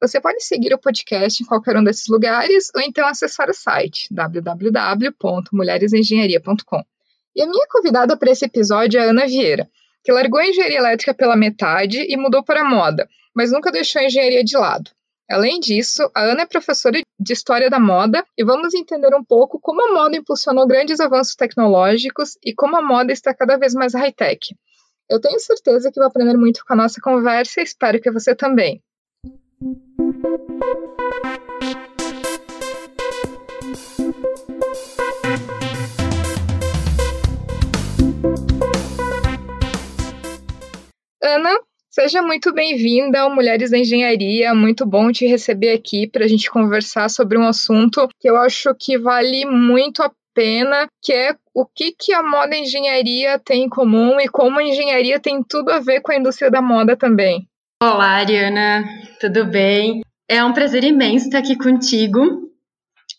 Você pode seguir o podcast em qualquer um desses lugares ou então acessar o site www.mulheresengenharia.com. E a minha convidada para esse episódio é a Ana Vieira, que largou a engenharia elétrica pela metade e mudou para a moda, mas nunca deixou a engenharia de lado. Além disso, a Ana é professora de História da Moda e vamos entender um pouco como a moda impulsionou grandes avanços tecnológicos e como a moda está cada vez mais high-tech. Eu tenho certeza que vou aprender muito com a nossa conversa e espero que você também. Ana, seja muito bem-vinda ao Mulheres da Engenharia. Muito bom te receber aqui para a gente conversar sobre um assunto que eu acho que vale muito a pena, que é o que, que a moda e a engenharia tem em comum e como a engenharia tem tudo a ver com a indústria da moda também. Olá, Ariana, tudo bem? É um prazer imenso estar aqui contigo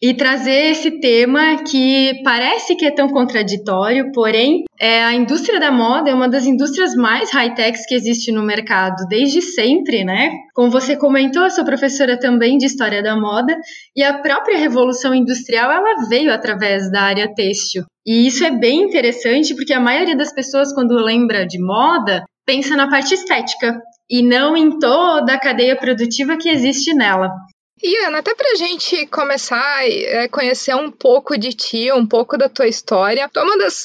e trazer esse tema que parece que é tão contraditório, porém, é, a indústria da moda é uma das indústrias mais high-techs que existe no mercado desde sempre, né? Como você comentou, eu sou professora também de História da Moda e a própria Revolução Industrial ela veio através da área têxtil. E isso é bem interessante porque a maioria das pessoas, quando lembra de moda, pensa na parte estética e não em toda a cadeia produtiva que existe nela. E Ana, até pra gente começar a é, conhecer um pouco de ti, um pouco da tua história, tu é uma das,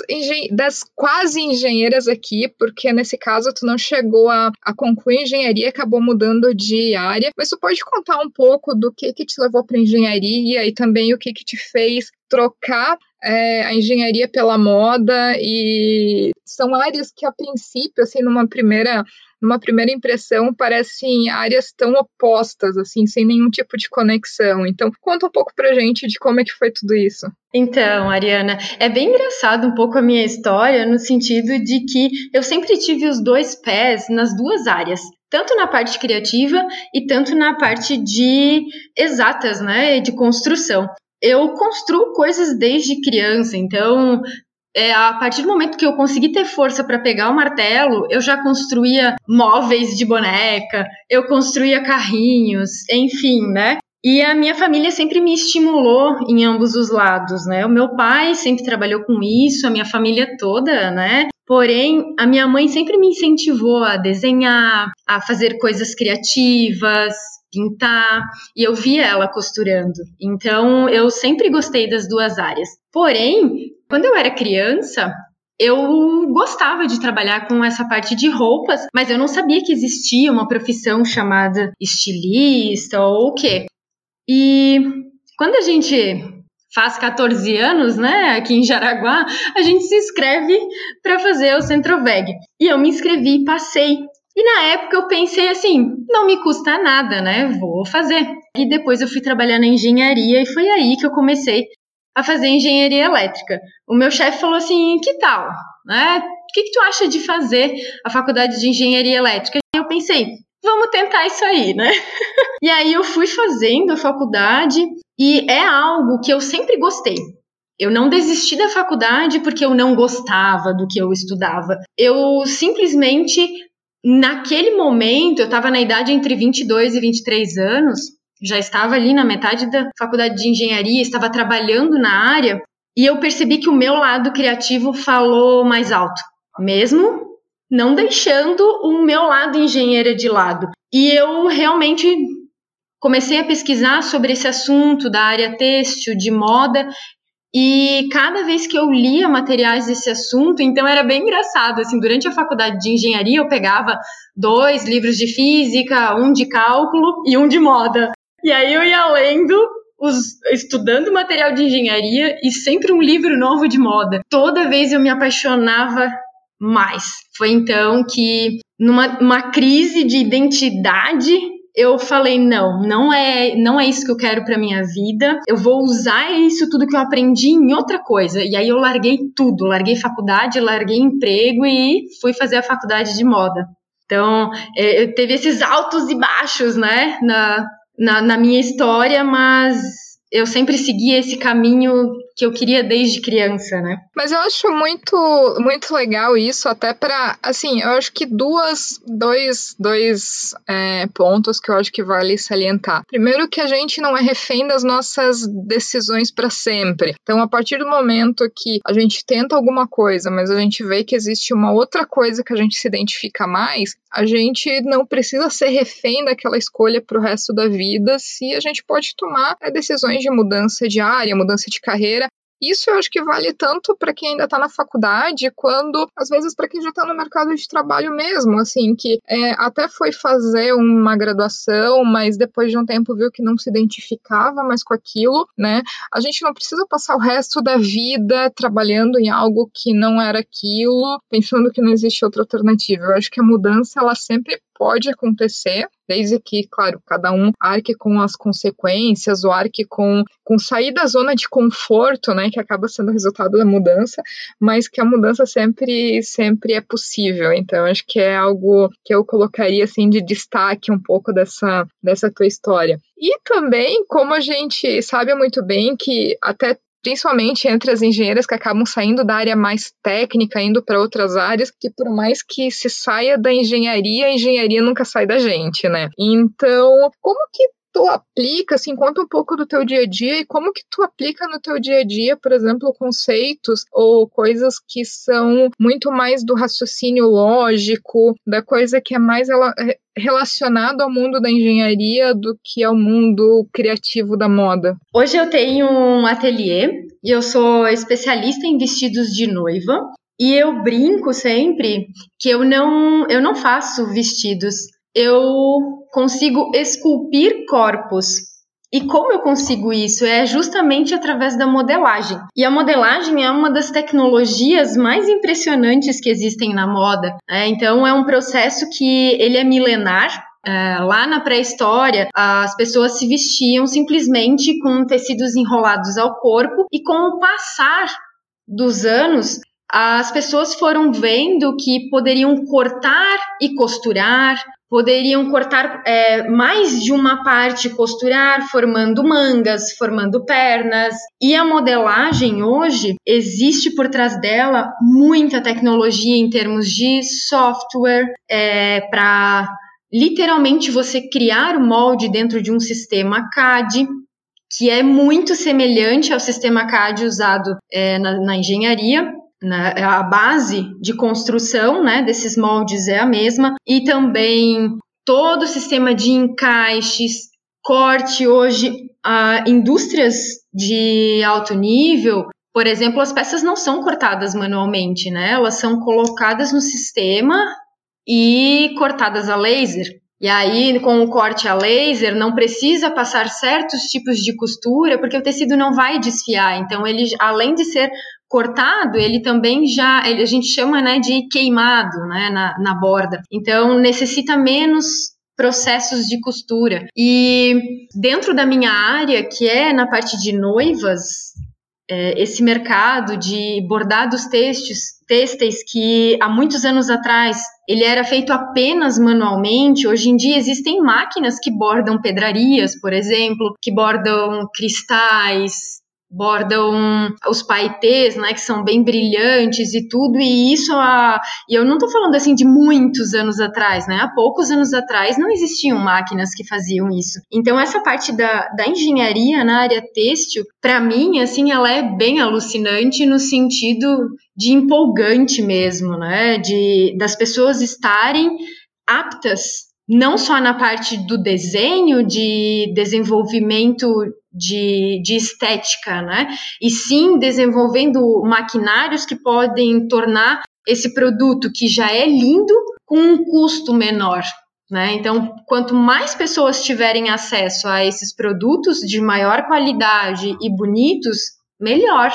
das quase engenheiras aqui, porque nesse caso tu não chegou a, a concluir engenharia, acabou mudando de área, mas tu pode contar um pouco do que que te levou para engenharia e também o que que te fez trocar é, a engenharia pela moda. E são áreas que a princípio, assim, numa primeira numa primeira impressão, parecem áreas tão opostas, assim, sem nenhum tipo de conexão. Então, conta um pouco pra gente de como é que foi tudo isso. Então, Ariana, é bem engraçado um pouco a minha história, no sentido de que eu sempre tive os dois pés nas duas áreas tanto na parte criativa e tanto na parte de exatas, né, de construção. Eu construo coisas desde criança, então é, a partir do momento que eu consegui ter força para pegar o martelo, eu já construía móveis de boneca, eu construía carrinhos, enfim, né? E a minha família sempre me estimulou em ambos os lados, né? O meu pai sempre trabalhou com isso, a minha família toda, né? Porém, a minha mãe sempre me incentivou a desenhar, a fazer coisas criativas, pintar, e eu via ela costurando. Então, eu sempre gostei das duas áreas. Porém, quando eu era criança, eu gostava de trabalhar com essa parte de roupas, mas eu não sabia que existia uma profissão chamada estilista ou o quê. E quando a gente faz 14 anos, né, aqui em Jaraguá, a gente se inscreve para fazer o Centroveg. E eu me inscrevi e passei. E na época eu pensei assim, não me custa nada, né? Vou fazer. E depois eu fui trabalhar na engenharia e foi aí que eu comecei a fazer engenharia elétrica. O meu chefe falou assim: que tal? Né? O que, que tu acha de fazer a faculdade de engenharia elétrica? E eu pensei: vamos tentar isso aí, né? e aí eu fui fazendo a faculdade e é algo que eu sempre gostei. Eu não desisti da faculdade porque eu não gostava do que eu estudava. Eu simplesmente, naquele momento, eu estava na idade entre 22 e 23 anos, já estava ali na metade da faculdade de engenharia, estava trabalhando na área, e eu percebi que o meu lado criativo falou mais alto, mesmo não deixando o meu lado engenheira de lado. E eu realmente comecei a pesquisar sobre esse assunto da área têxtil, de moda, e cada vez que eu lia materiais desse assunto, então era bem engraçado, assim, durante a faculdade de engenharia eu pegava dois livros de física, um de cálculo e um de moda. E aí eu ia lendo os, estudando material de engenharia e sempre um livro novo de moda. Toda vez eu me apaixonava mais. Foi então que, numa crise de identidade, eu falei não, não é, não é isso que eu quero para minha vida. Eu vou usar isso tudo que eu aprendi em outra coisa. E aí eu larguei tudo, larguei faculdade, larguei emprego e fui fazer a faculdade de moda. Então, é, teve esses altos e baixos, né, na, na, na minha história, mas eu sempre segui esse caminho que eu queria desde criança, né? Mas eu acho muito, muito legal isso, até para, assim, eu acho que duas, dois, dois é, pontos que eu acho que vale salientar. Primeiro, que a gente não é refém das nossas decisões para sempre. Então, a partir do momento que a gente tenta alguma coisa, mas a gente vê que existe uma outra coisa que a gente se identifica mais, a gente não precisa ser refém daquela escolha para o resto da vida se a gente pode tomar é, decisões de mudança de área, mudança de carreira isso eu acho que vale tanto para quem ainda está na faculdade, quando às vezes para quem já está no mercado de trabalho mesmo, assim, que é, até foi fazer uma graduação, mas depois de um tempo viu que não se identificava mais com aquilo, né? A gente não precisa passar o resto da vida trabalhando em algo que não era aquilo, pensando que não existe outra alternativa. Eu acho que a mudança ela sempre pode acontecer, desde que, claro, cada um arque com as consequências, ou arque com, com sair da zona de conforto, né, que acaba sendo resultado da mudança, mas que a mudança sempre, sempre é possível. Então, acho que é algo que eu colocaria, assim, de destaque um pouco dessa, dessa tua história. E também, como a gente sabe muito bem que até principalmente entre as engenheiras que acabam saindo da área mais técnica, indo para outras áreas, que por mais que se saia da engenharia, a engenharia nunca sai da gente, né? Então, como que tu aplica, assim, conta um pouco do teu dia a dia e como que tu aplica no teu dia a dia, por exemplo, conceitos ou coisas que são muito mais do raciocínio lógico, da coisa que é mais é, relacionado ao mundo da engenharia do que ao mundo criativo da moda. Hoje eu tenho um ateliê e eu sou especialista em vestidos de noiva. E eu brinco sempre que eu não, eu não faço vestidos, eu consigo esculpir corpos. E como eu consigo isso? É justamente através da modelagem. E a modelagem é uma das tecnologias mais impressionantes que existem na moda. Né? Então é um processo que ele é milenar, é, lá na pré-história, as pessoas se vestiam simplesmente com tecidos enrolados ao corpo, e com o passar dos anos, as pessoas foram vendo que poderiam cortar e costurar, poderiam cortar é, mais de uma parte, costurar, formando mangas, formando pernas. E a modelagem hoje existe por trás dela muita tecnologia em termos de software é, para literalmente você criar o molde dentro de um sistema CAD que é muito semelhante ao sistema CAD usado é, na, na engenharia, né? A base de construção né, desses moldes é a mesma, e também todo o sistema de encaixes, corte. Hoje, a indústrias de alto nível, por exemplo, as peças não são cortadas manualmente, né? Elas são colocadas no sistema e cortadas a laser. E aí, com o corte a laser, não precisa passar certos tipos de costura, porque o tecido não vai desfiar. Então, ele, além de ser cortado, ele também já, ele, a gente chama né, de queimado né, na, na borda. Então, necessita menos processos de costura. E dentro da minha área, que é na parte de noivas, é, esse mercado de bordados textos, têxteis que há muitos anos atrás ele era feito apenas manualmente, hoje em dia existem máquinas que bordam pedrarias, por exemplo, que bordam cristais, bordam os paetês, né, que são bem brilhantes e tudo, e isso a, e eu não estou falando assim de muitos anos atrás, né, há poucos anos atrás não existiam máquinas que faziam isso. Então essa parte da, da engenharia na área têxtil, para mim, assim, ela é bem alucinante no sentido de empolgante mesmo, né, de das pessoas estarem aptas não só na parte do desenho, de desenvolvimento de, de estética, né? E sim desenvolvendo maquinários que podem tornar esse produto que já é lindo com um custo menor. Né? Então, quanto mais pessoas tiverem acesso a esses produtos de maior qualidade e bonitos, melhor.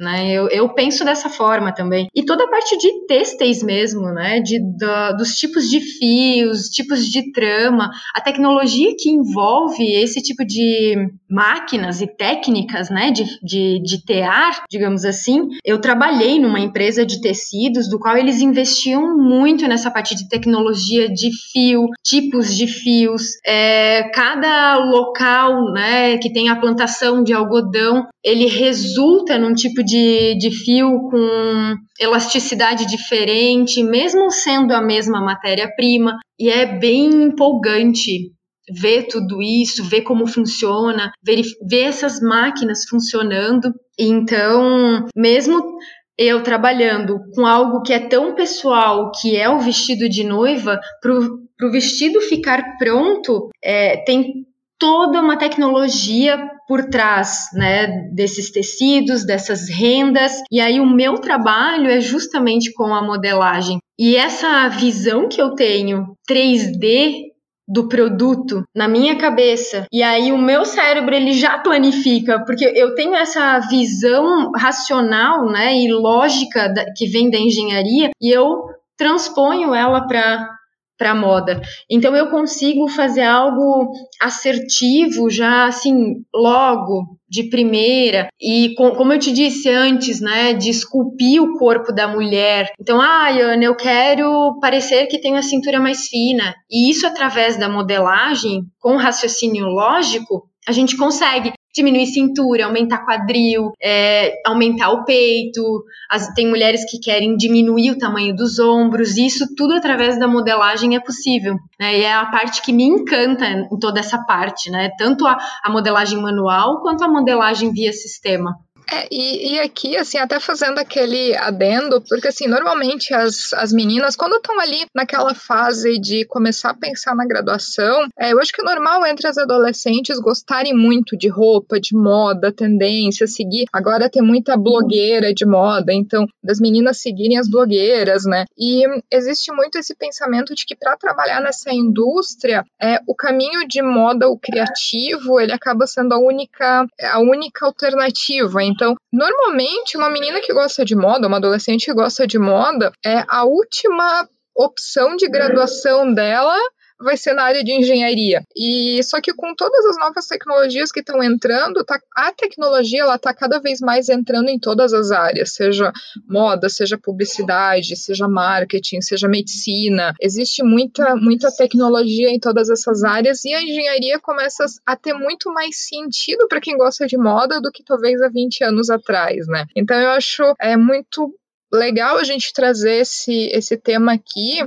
Né? Eu, eu penso dessa forma também. E toda a parte de têxteis mesmo, né? De, da, dos tipos de fios, tipos de trama, a tecnologia que envolve esse tipo de máquinas e técnicas, né? De, de, de tear, digamos assim. Eu trabalhei numa empresa de tecidos, do qual eles investiam muito nessa parte de tecnologia de fio, tipos de fios. É, cada local, né? Que tem a plantação de algodão, ele resulta num tipo de, de fio com elasticidade diferente, mesmo sendo a mesma matéria-prima, e é bem empolgante ver tudo isso, ver como funciona, ver, ver essas máquinas funcionando. Então, mesmo eu trabalhando com algo que é tão pessoal, que é o vestido de noiva, para o vestido ficar pronto, é, tem toda uma tecnologia por trás né, desses tecidos, dessas rendas. E aí o meu trabalho é justamente com a modelagem. E essa visão que eu tenho 3D do produto na minha cabeça e aí o meu cérebro ele já planifica porque eu tenho essa visão racional né e lógica da, que vem da engenharia e eu transponho ela para para moda. Então eu consigo fazer algo assertivo já assim logo de primeira e com, como eu te disse antes, né, de esculpir o corpo da mulher. Então, ah, Ana, eu quero parecer que tenho a cintura mais fina. E isso através da modelagem com raciocínio lógico, a gente consegue diminuir cintura, aumentar quadril, é, aumentar o peito. As, tem mulheres que querem diminuir o tamanho dos ombros. Isso tudo através da modelagem é possível. Né? E é a parte que me encanta em toda essa parte, né? Tanto a, a modelagem manual quanto a modelagem via sistema. É, e, e, aqui, assim, até fazendo aquele adendo, porque, assim, normalmente as, as meninas, quando estão ali naquela fase de começar a pensar na graduação, é, eu acho que é normal entre as adolescentes gostarem muito de roupa, de moda, tendência, seguir. Agora tem muita blogueira de moda, então, das meninas seguirem as blogueiras, né? E existe muito esse pensamento de que para trabalhar nessa indústria, é, o caminho de moda, o criativo, ele acaba sendo a única, a única alternativa. Então, então, normalmente, uma menina que gosta de moda, uma adolescente que gosta de moda, é a última opção de graduação dela vai ser na área de engenharia. E só que com todas as novas tecnologias que estão entrando, tá, a tecnologia ela está cada vez mais entrando em todas as áreas, seja moda, seja publicidade, seja marketing, seja medicina. Existe muita muita tecnologia em todas essas áreas e a engenharia começa a ter muito mais sentido para quem gosta de moda do que talvez há 20 anos atrás, né? Então eu acho é muito legal a gente trazer esse, esse tema aqui,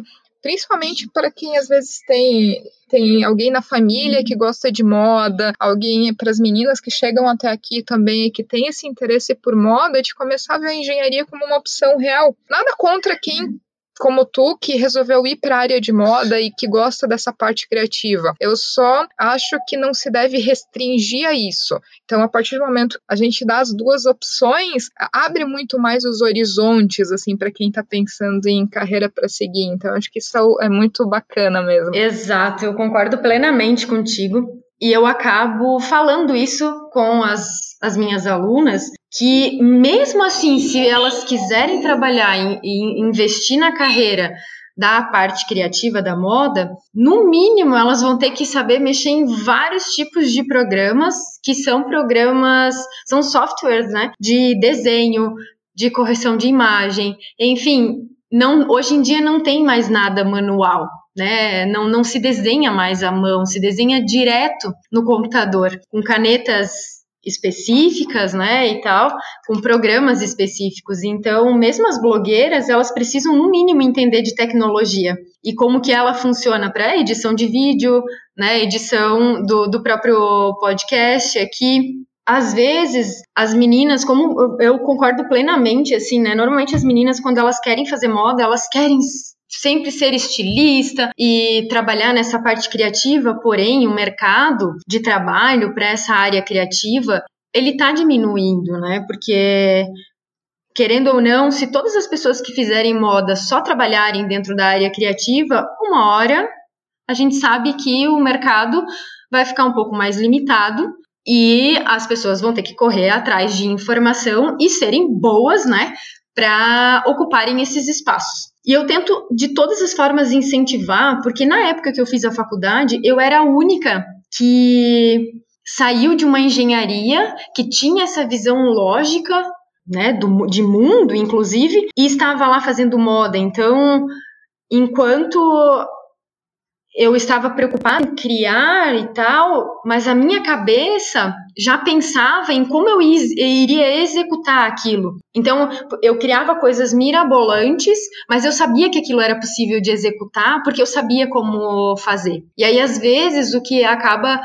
principalmente para quem às vezes tem tem alguém na família que gosta de moda, alguém para as meninas que chegam até aqui também que tem esse interesse por moda, de começar a ver a engenharia como uma opção real. Nada contra quem como tu que resolveu ir para a área de moda e que gosta dessa parte criativa. Eu só acho que não se deve restringir a isso. Então, a partir do momento a gente dá as duas opções, abre muito mais os horizontes assim para quem está pensando em carreira para seguir. Então, acho que isso é muito bacana mesmo. Exato, eu concordo plenamente contigo. E eu acabo falando isso com as, as minhas alunas, que mesmo assim, se elas quiserem trabalhar e investir na carreira da parte criativa da moda, no mínimo elas vão ter que saber mexer em vários tipos de programas, que são programas, são softwares, né, de desenho, de correção de imagem, enfim, não, hoje em dia não tem mais nada manual né? Não, não se desenha mais à mão, se desenha direto no computador, com canetas específicas, né, e tal, com programas específicos. Então, mesmo as blogueiras, elas precisam no mínimo entender de tecnologia e como que ela funciona para edição de vídeo, né, edição do, do próprio podcast aqui. Às vezes, as meninas, como eu concordo plenamente, assim, né, normalmente as meninas, quando elas querem fazer moda, elas querem sempre ser estilista e trabalhar nessa parte criativa, porém o mercado de trabalho para essa área criativa ele está diminuindo, né? Porque querendo ou não, se todas as pessoas que fizerem moda só trabalharem dentro da área criativa, uma hora a gente sabe que o mercado vai ficar um pouco mais limitado e as pessoas vão ter que correr atrás de informação e serem boas, né, para ocuparem esses espaços. E eu tento de todas as formas incentivar, porque na época que eu fiz a faculdade, eu era a única que saiu de uma engenharia que tinha essa visão lógica, né, do, de mundo, inclusive, e estava lá fazendo moda. Então, enquanto eu estava preocupada em criar e tal, mas a minha cabeça já pensava em como eu iria executar aquilo. Então, eu criava coisas mirabolantes, mas eu sabia que aquilo era possível de executar, porque eu sabia como fazer. E aí, às vezes, o que acaba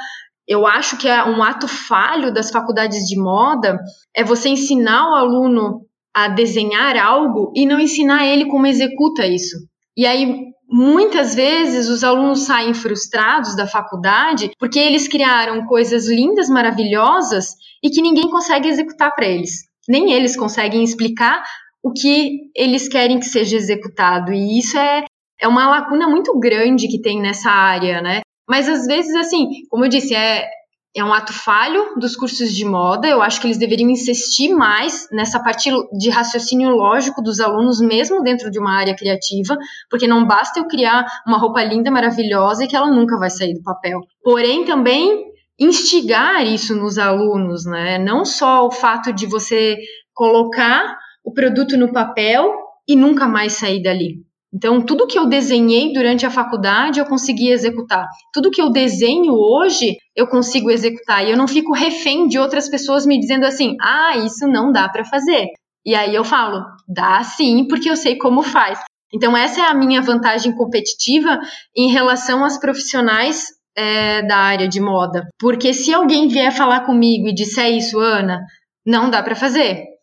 eu acho que é um ato falho das faculdades de moda é você ensinar o aluno a desenhar algo e não ensinar ele como executa isso. E aí muitas vezes os alunos saem frustrados da faculdade porque eles criaram coisas lindas, maravilhosas e que ninguém consegue executar para eles. Nem eles conseguem explicar o que eles querem que seja executado. E isso é, é uma lacuna muito grande que tem nessa área, né? Mas às vezes, assim, como eu disse, é, é um ato falho dos cursos de moda. Eu acho que eles deveriam insistir mais nessa parte de raciocínio lógico dos alunos, mesmo dentro de uma área criativa, porque não basta eu criar uma roupa linda, maravilhosa e que ela nunca vai sair do papel. Porém, também instigar isso nos alunos, né? Não só o fato de você colocar o produto no papel e nunca mais sair dali. Então, tudo que eu desenhei durante a faculdade, eu consegui executar. Tudo que eu desenho hoje, eu consigo executar. E eu não fico refém de outras pessoas me dizendo assim: ah, isso não dá para fazer. E aí eu falo: dá sim, porque eu sei como faz. Então, essa é a minha vantagem competitiva em relação às profissionais é, da área de moda. Porque se alguém vier falar comigo e disser isso, Ana, não dá para fazer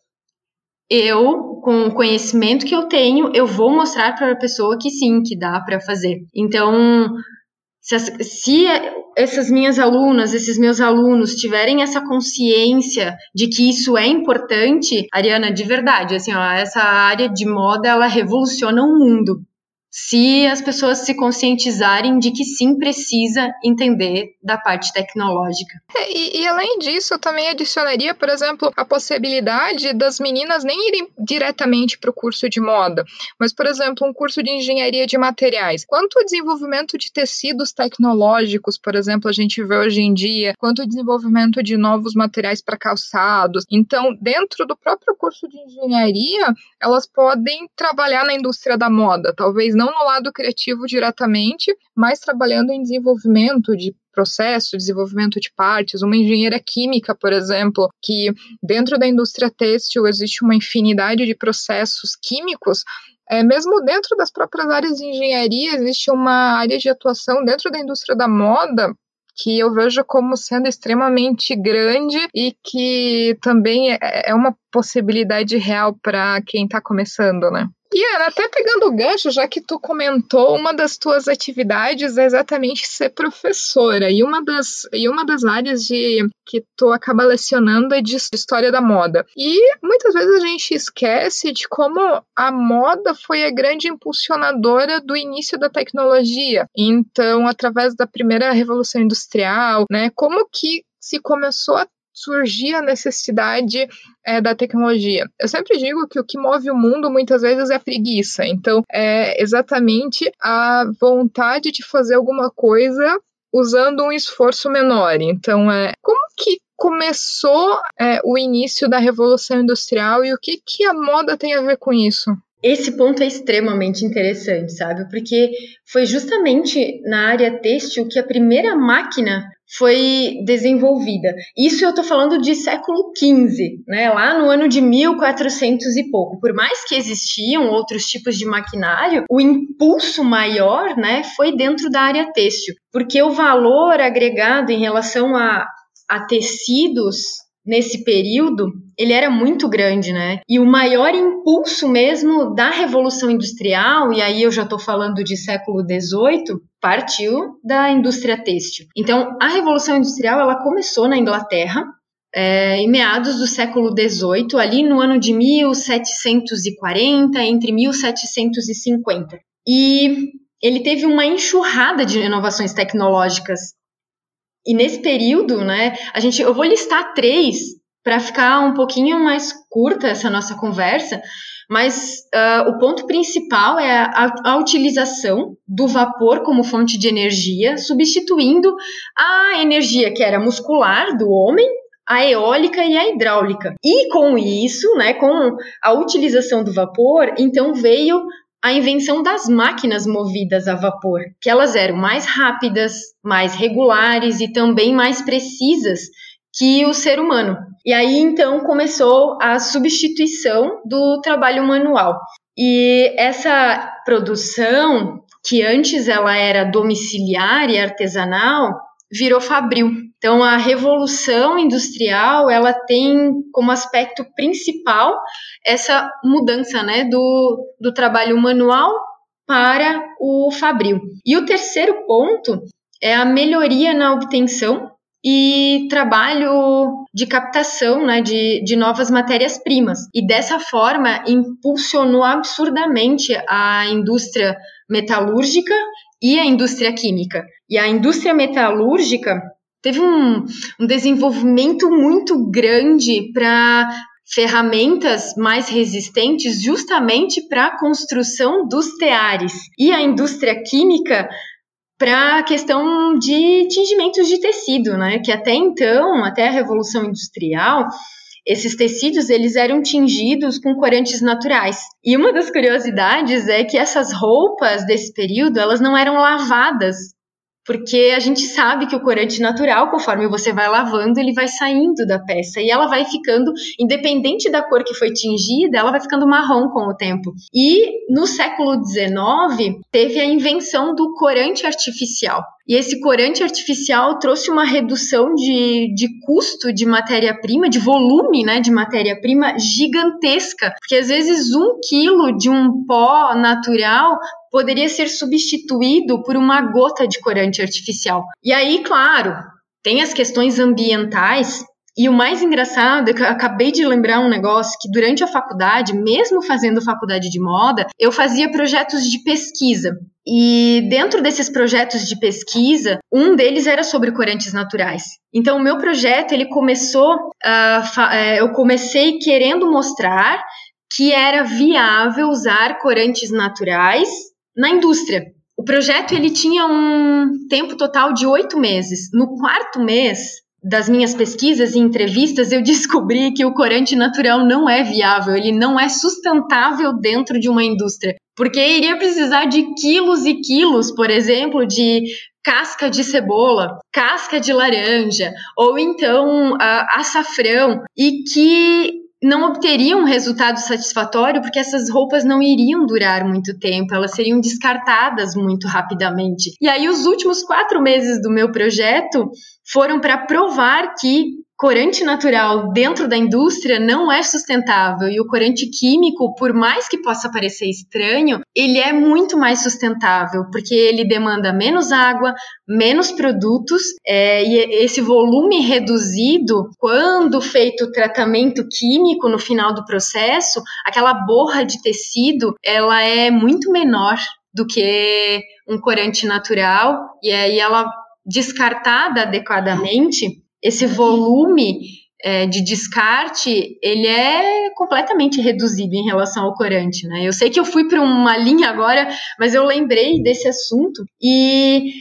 eu, com o conhecimento que eu tenho, eu vou mostrar para a pessoa que sim, que dá para fazer. Então, se, as, se, essas minhas alunas, esses meus alunos tiverem essa consciência de que isso é importante, Ariana, de verdade, assim, ó, essa área de moda, ela revoluciona o mundo se as pessoas se conscientizarem de que sim precisa entender da parte tecnológica. É, e, e, além disso, eu também adicionaria, por exemplo, a possibilidade das meninas nem irem diretamente para o curso de moda, mas, por exemplo, um curso de engenharia de materiais. Quanto o desenvolvimento de tecidos tecnológicos, por exemplo, a gente vê hoje em dia, quanto o desenvolvimento de novos materiais para calçados. Então, dentro do próprio curso de engenharia, elas podem trabalhar na indústria da moda, talvez não no lado criativo diretamente, mas trabalhando em desenvolvimento de processo, desenvolvimento de partes, uma engenheira química, por exemplo, que dentro da indústria têxtil existe uma infinidade de processos químicos, é, mesmo dentro das próprias áreas de engenharia, existe uma área de atuação dentro da indústria da moda que eu vejo como sendo extremamente grande e que também é, é uma possibilidade real para quem está começando, né? Ana, até pegando o gancho, já que tu comentou, uma das tuas atividades é exatamente ser professora. E uma das, e uma das áreas de que tu acaba lecionando é de história da moda. E muitas vezes a gente esquece de como a moda foi a grande impulsionadora do início da tecnologia. Então, através da primeira revolução industrial, né, como que se começou a surgir a necessidade é, da tecnologia. Eu sempre digo que o que move o mundo muitas vezes é a preguiça. Então, é exatamente a vontade de fazer alguma coisa usando um esforço menor. Então, é como que começou é, o início da revolução industrial e o que, que a moda tem a ver com isso? Esse ponto é extremamente interessante, sabe? Porque foi justamente na área têxtil que a primeira máquina foi desenvolvida. Isso eu estou falando de século XV, né? lá no ano de 1400 e pouco. Por mais que existiam outros tipos de maquinário, o impulso maior né, foi dentro da área têxtil, porque o valor agregado em relação a, a tecidos nesse período, ele era muito grande, né? E o maior impulso mesmo da Revolução Industrial, e aí eu já estou falando de século XVIII, partiu da indústria têxtil. Então, a Revolução Industrial, ela começou na Inglaterra, é, em meados do século XVIII, ali no ano de 1740, entre 1750. E ele teve uma enxurrada de inovações tecnológicas E nesse período, né, a gente, eu vou listar três para ficar um pouquinho mais curta essa nossa conversa, mas uh, o ponto principal é a, a, utilização do vapor como fonte de energia, substituindo a energia que era muscular do homem, a eólica e a hidráulica. E com isso, né, com a utilização do vapor, então veio a invenção das máquinas movidas a vapor, que elas eram mais rápidas, mais regulares e também mais precisas que o ser humano. E aí então começou a substituição do trabalho manual. E essa produção, que antes ela era domiciliar e artesanal, virou fabril. Então a revolução industrial, ela tem como aspecto principal essa mudança, né, do, do trabalho manual para o fabril. E o terceiro ponto é a melhoria na obtenção e trabalho de captação né, de, de novas matérias-primas. E dessa forma impulsionou absurdamente a indústria metalúrgica e a indústria química. E a indústria metalúrgica teve um, um desenvolvimento muito grande para ferramentas mais resistentes justamente para a construção dos teares. E a indústria química para a questão de tingimentos de tecido, né? Que até então, até a Revolução Industrial, esses tecidos eles eram tingidos com corantes naturais. E uma das curiosidades é que essas roupas desse período, elas não eram lavadas porque a gente sabe que o corante natural, conforme você vai lavando, ele vai saindo da peça e ela vai ficando, independente da cor que foi tingida, ela vai ficando marrom com o tempo. E no século XIX teve a invenção do corante artificial. E esse corante artificial trouxe uma redução de, de custo de matéria-prima, de volume né, de matéria-prima gigantesca. Porque às vezes um quilo de um pó natural poderia ser substituído por uma gota de corante artificial. E aí, claro, tem as questões ambientais. E o mais engraçado é que eu acabei de lembrar um negócio que durante a faculdade, mesmo fazendo faculdade de moda, eu fazia projetos de pesquisa. E dentro desses projetos de pesquisa, um deles era sobre corantes naturais. Então, o meu projeto ele começou, uh, eu comecei querendo mostrar que era viável usar corantes naturais na indústria. O projeto ele tinha um tempo total de oito meses. No quarto mês das minhas pesquisas e entrevistas, eu descobri que o corante natural não é viável, ele não é sustentável dentro de uma indústria, porque iria precisar de quilos e quilos, por exemplo, de casca de cebola, casca de laranja, ou então uh, açafrão, e que não obteriam um resultado satisfatório porque essas roupas não iriam durar muito tempo, elas seriam descartadas muito rapidamente. E aí, os últimos quatro meses do meu projeto foram para provar que corante natural dentro da indústria não é sustentável e o corante químico, por mais que possa parecer estranho, ele é muito mais sustentável porque ele demanda menos água, menos produtos é, e esse volume reduzido, quando feito o tratamento químico no final do processo, aquela borra de tecido, ela é muito menor do que um corante natural e aí ela descartada adequadamente esse volume é, de descarte ele é completamente reduzido em relação ao corante, né? Eu sei que eu fui para uma linha agora, mas eu lembrei desse assunto e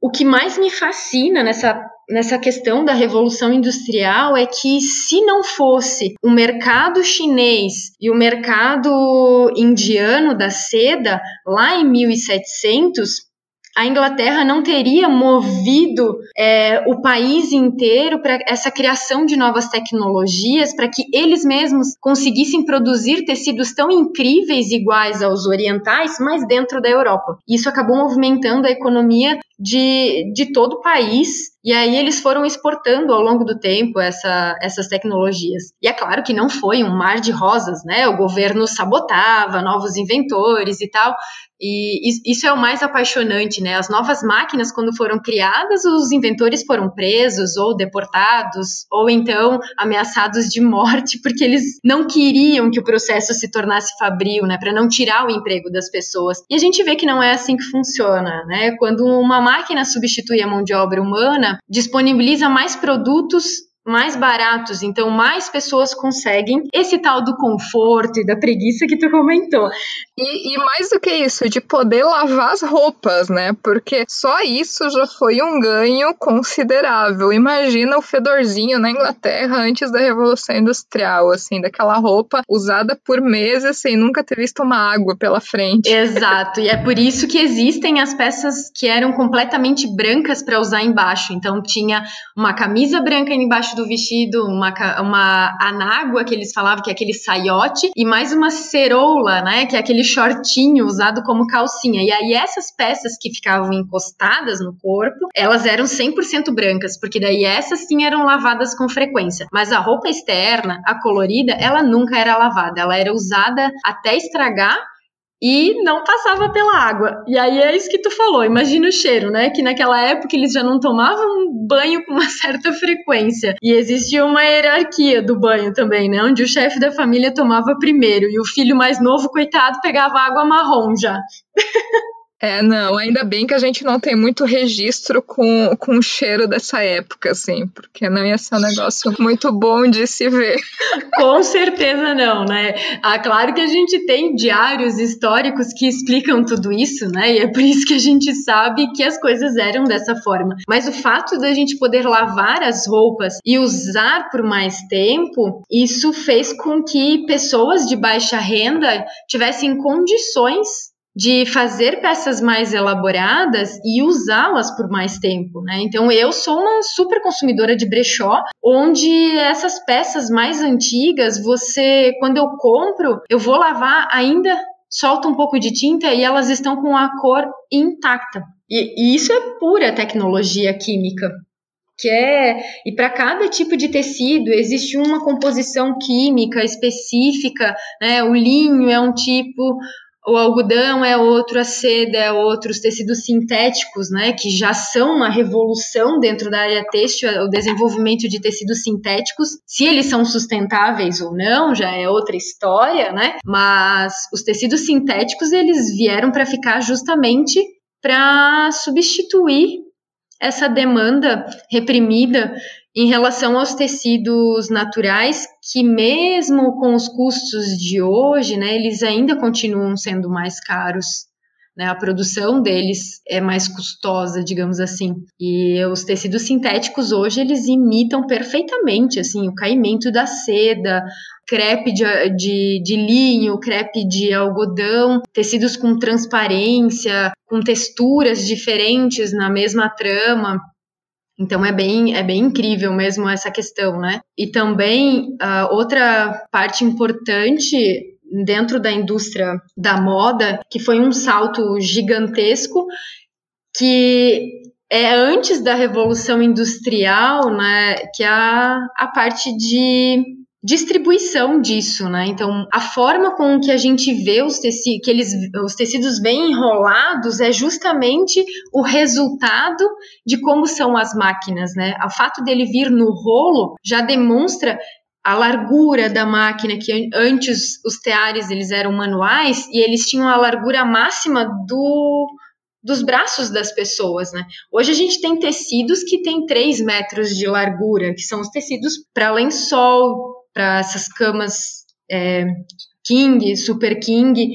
o que mais me fascina nessa nessa questão da revolução industrial é que se não fosse o mercado chinês e o mercado indiano da seda lá em 1700 a Inglaterra não teria movido é, o país inteiro para essa criação de novas tecnologias, para que eles mesmos conseguissem produzir tecidos tão incríveis iguais aos orientais, mas dentro da Europa. Isso acabou movimentando a economia de, de todo o país. E aí eles foram exportando ao longo do tempo essa, essas tecnologias. E é claro que não foi um mar de rosas, né? O governo sabotava novos inventores e tal. E isso é o mais apaixonante, né? As novas máquinas, quando foram criadas, os inventores foram presos ou deportados, ou então ameaçados de morte, porque eles não queriam que o processo se tornasse fabril, né? Para não tirar o emprego das pessoas. E a gente vê que não é assim que funciona, né? Quando uma máquina substitui a mão de obra humana, Disponibiliza mais produtos mais baratos, então mais pessoas conseguem esse tal do conforto e da preguiça que tu comentou. E, e, mais do que isso, de poder lavar as roupas, né? Porque só isso já foi um ganho considerável. Imagina o fedorzinho na Inglaterra antes da Revolução Industrial, assim, daquela roupa usada por meses sem nunca ter visto uma água pela frente. Exato, e é por isso que existem as peças que eram completamente brancas para usar embaixo. Então tinha uma camisa branca embaixo do vestido, uma, uma anágua que eles falavam que é aquele saiote, e mais uma ceroula, né? Que é aquele shortinho usado como calcinha. E aí essas peças que ficavam encostadas no corpo, elas eram 100% brancas, porque daí essas sim eram lavadas com frequência. Mas a roupa externa, a colorida, ela nunca era lavada, ela era usada até estragar e não passava pela água. E aí é isso que tu falou, imagina o cheiro, né? Que naquela época eles já não tomavam banho com uma certa frequência. E existia uma hierarquia do banho também, né? Onde o chefe da família tomava primeiro e o filho mais novo, coitado, pegava água marrom já. É, não, ainda bem que a gente não tem muito registro com, com o cheiro dessa época, assim, porque não ia ser um negócio muito bom de se ver. Com certeza não, né? Ah, claro que a gente tem diários históricos que explicam tudo isso, né? E é por isso que a gente sabe que as coisas eram dessa forma. Mas o fato da gente poder lavar as roupas e usar por mais tempo, isso fez com que pessoas de baixa renda tivessem condições de fazer peças mais elaboradas e usá-las por mais tempo, né? Então eu sou uma super consumidora de brechó, onde essas peças mais antigas, você quando eu compro, eu vou lavar ainda solta um pouco de tinta e elas estão com a cor intacta. E, e isso é pura tecnologia química, que é e para cada tipo de tecido existe uma composição química específica, né? O linho é um tipo, o algodão é outro, a seda é outro, os tecidos sintéticos, né, que já são uma revolução dentro da área têxtil, o desenvolvimento de tecidos sintéticos, se eles são sustentáveis ou não, já é outra história, né? Mas os tecidos sintéticos eles vieram para ficar justamente para substituir essa demanda reprimida em relação aos tecidos naturais, que mesmo com os custos de hoje, né, eles ainda continuam sendo mais caros. Né, a produção deles é mais custosa, digamos assim. E os tecidos sintéticos hoje eles imitam perfeitamente assim o caimento da seda, crepe de, de, de linho, crepe de algodão, tecidos com transparência, com texturas diferentes na mesma trama. Então é bem, é bem incrível mesmo essa questão, né? E também uh, outra parte importante dentro da indústria da moda, que foi um salto gigantesco, que é antes da revolução industrial, né? Que é a, a parte de distribuição disso, né? Então, a forma com que a gente vê os tecidos, que eles, os tecidos bem enrolados é justamente o resultado de como são as máquinas, né? O fato dele vir no rolo já demonstra a largura da máquina, que antes os teares eles eram manuais e eles tinham a largura máxima do dos braços das pessoas, né? Hoje a gente tem tecidos que têm 3 metros de largura, que são os tecidos para lençol, para essas camas é, king, super king,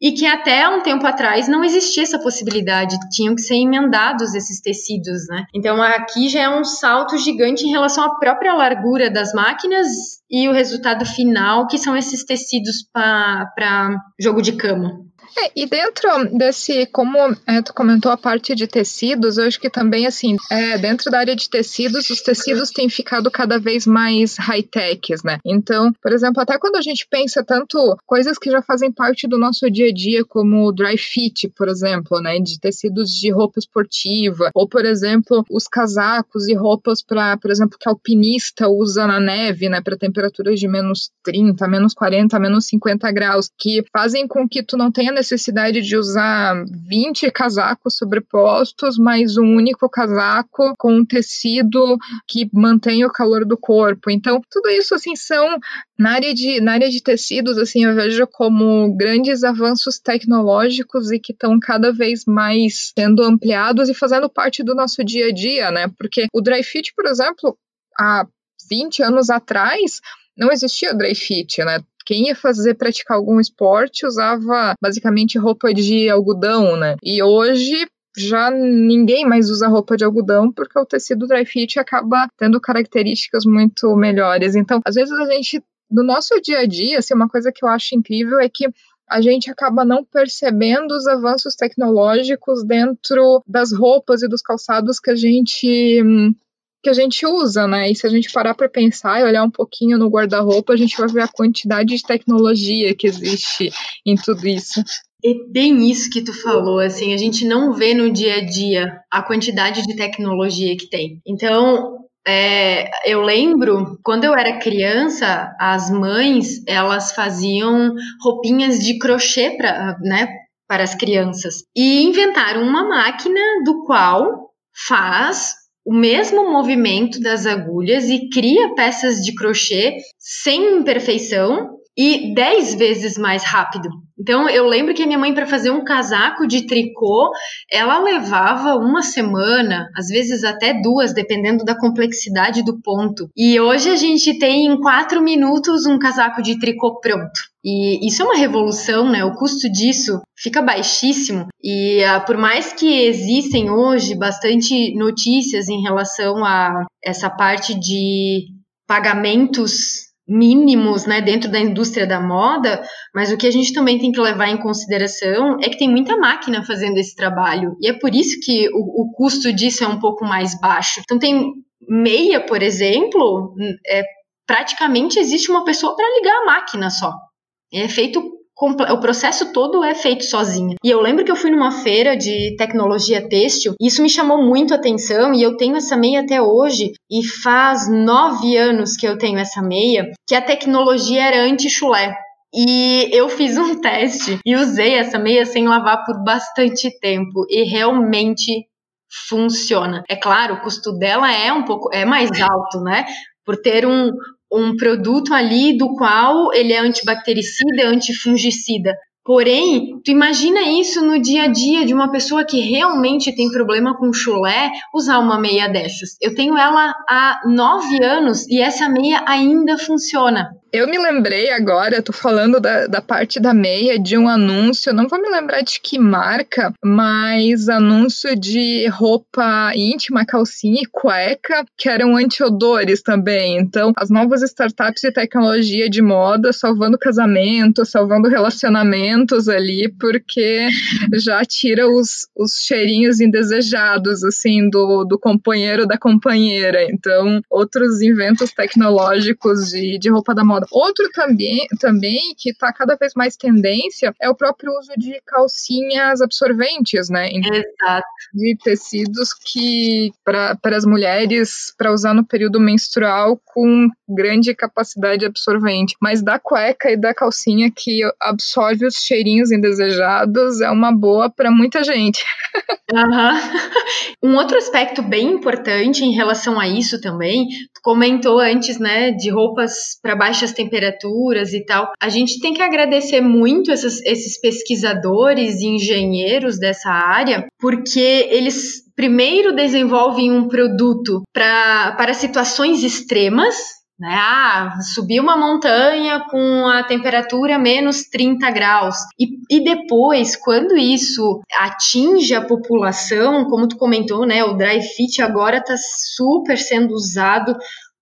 e que até um tempo atrás não existia essa possibilidade, tinham que ser emendados esses tecidos, né? Então aqui já é um salto gigante em relação à própria largura das máquinas e o resultado final, que são esses tecidos para jogo de cama. É, e dentro desse, como é, tu comentou a parte de tecidos, eu acho que também, assim, é, dentro da área de tecidos, os tecidos têm ficado cada vez mais high-techs, né? Então, por exemplo, até quando a gente pensa tanto coisas que já fazem parte do nosso dia a dia, como o dry fit, por exemplo, né? De tecidos de roupa esportiva, ou, por exemplo, os casacos e roupas para, por exemplo, que alpinista usa na neve, né? Para temperaturas de menos 30, menos 40, menos 50 graus, que fazem com que tu não tenha necessidade de usar 20 casacos sobrepostos, mais um único casaco com um tecido que mantém o calor do corpo. Então, tudo isso assim são na área de na área de tecidos, assim, eu vejo como grandes avanços tecnológicos e que estão cada vez mais sendo ampliados e fazendo parte do nosso dia a dia, né? Porque o dry fit, por exemplo, há 20 anos atrás, não existia dry fit, né? Quem ia fazer praticar algum esporte usava basicamente roupa de algodão, né? E hoje já ninguém mais usa roupa de algodão porque o tecido dry fit acaba tendo características muito melhores. Então, às vezes a gente no nosso dia a dia, assim, uma coisa que eu acho incrível é que a gente acaba não percebendo os avanços tecnológicos dentro das roupas e dos calçados que a gente que a gente usa, né? E se a gente parar para pensar e olhar um pouquinho no guarda-roupa, a gente vai ver a quantidade de tecnologia que existe em tudo isso. É bem isso que tu falou, assim, a gente não vê no dia a dia a quantidade de tecnologia que tem. Então, é, eu lembro, quando eu era criança, as mães, elas faziam roupinhas de crochê para né, para as crianças. E inventaram uma máquina do qual faz o mesmo movimento das agulhas e cria peças de crochê sem imperfeição e 10 vezes mais rápido. Então eu lembro que a minha mãe para fazer um casaco de tricô, ela levava uma semana, às vezes até duas, dependendo da complexidade do ponto. E hoje a gente tem em quatro minutos um casaco de tricô pronto. E isso é uma revolução, né? O custo disso fica baixíssimo. E uh, por mais que existem hoje bastante notícias em relação a essa parte de pagamentos mínimos né, dentro da indústria da moda, mas o que a gente também tem que levar em consideração é que tem muita máquina fazendo esse trabalho, e é por isso que o, o custo disso é um pouco mais baixo. Então tem meia, por exemplo, é, praticamente existe uma pessoa para ligar a máquina só. É feito o processo todo é feito sozinha. E eu lembro que eu fui numa feira de tecnologia têxtil e isso me chamou muito a atenção e eu tenho essa meia até hoje e faz nove anos que eu tenho essa meia, que a tecnologia era anti-chulé. E eu fiz um teste e usei essa meia sem lavar por bastante tempo e realmente funciona. É claro, o custo dela é um pouco é mais alto, né? Por ter um, um produto ali do qual ele é antibactericida, antifungicida. Porém, tu imagina isso no dia a dia de uma pessoa que realmente tem problema com chulé usar uma meia dessas. Eu tenho ela há nove anos e essa meia ainda funciona. Eu me lembrei agora, tô falando da, da parte da meia, de um anúncio, não vou me lembrar de que marca, mas anúncio de roupa íntima, calcinha e cueca, que eram antiodores também. Então, as novas startups de tecnologia de moda salvando casamento, salvando relacionamentos ali, porque já tira os, os cheirinhos indesejados, assim, do, do companheiro da companheira. Então, outros inventos tecnológicos de, de roupa da moda Outro também, também que está cada vez mais tendência é o próprio uso de calcinhas absorventes, né? Exato. De tecidos que, para as mulheres, para usar no período menstrual com grande capacidade absorvente. Mas da cueca e da calcinha que absorve os cheirinhos indesejados é uma boa para muita gente. Uhum. Um outro aspecto bem importante em relação a isso também, tu comentou antes, né, de roupas para baixas temperaturas e tal. A gente tem que agradecer muito essas, esses pesquisadores e engenheiros dessa área, porque eles primeiro desenvolvem um produto pra, para situações extremas, né? Ah, subir uma montanha com a temperatura menos 30 graus. E, e depois, quando isso atinge a população, como tu comentou, né? O dry fit agora está super sendo usado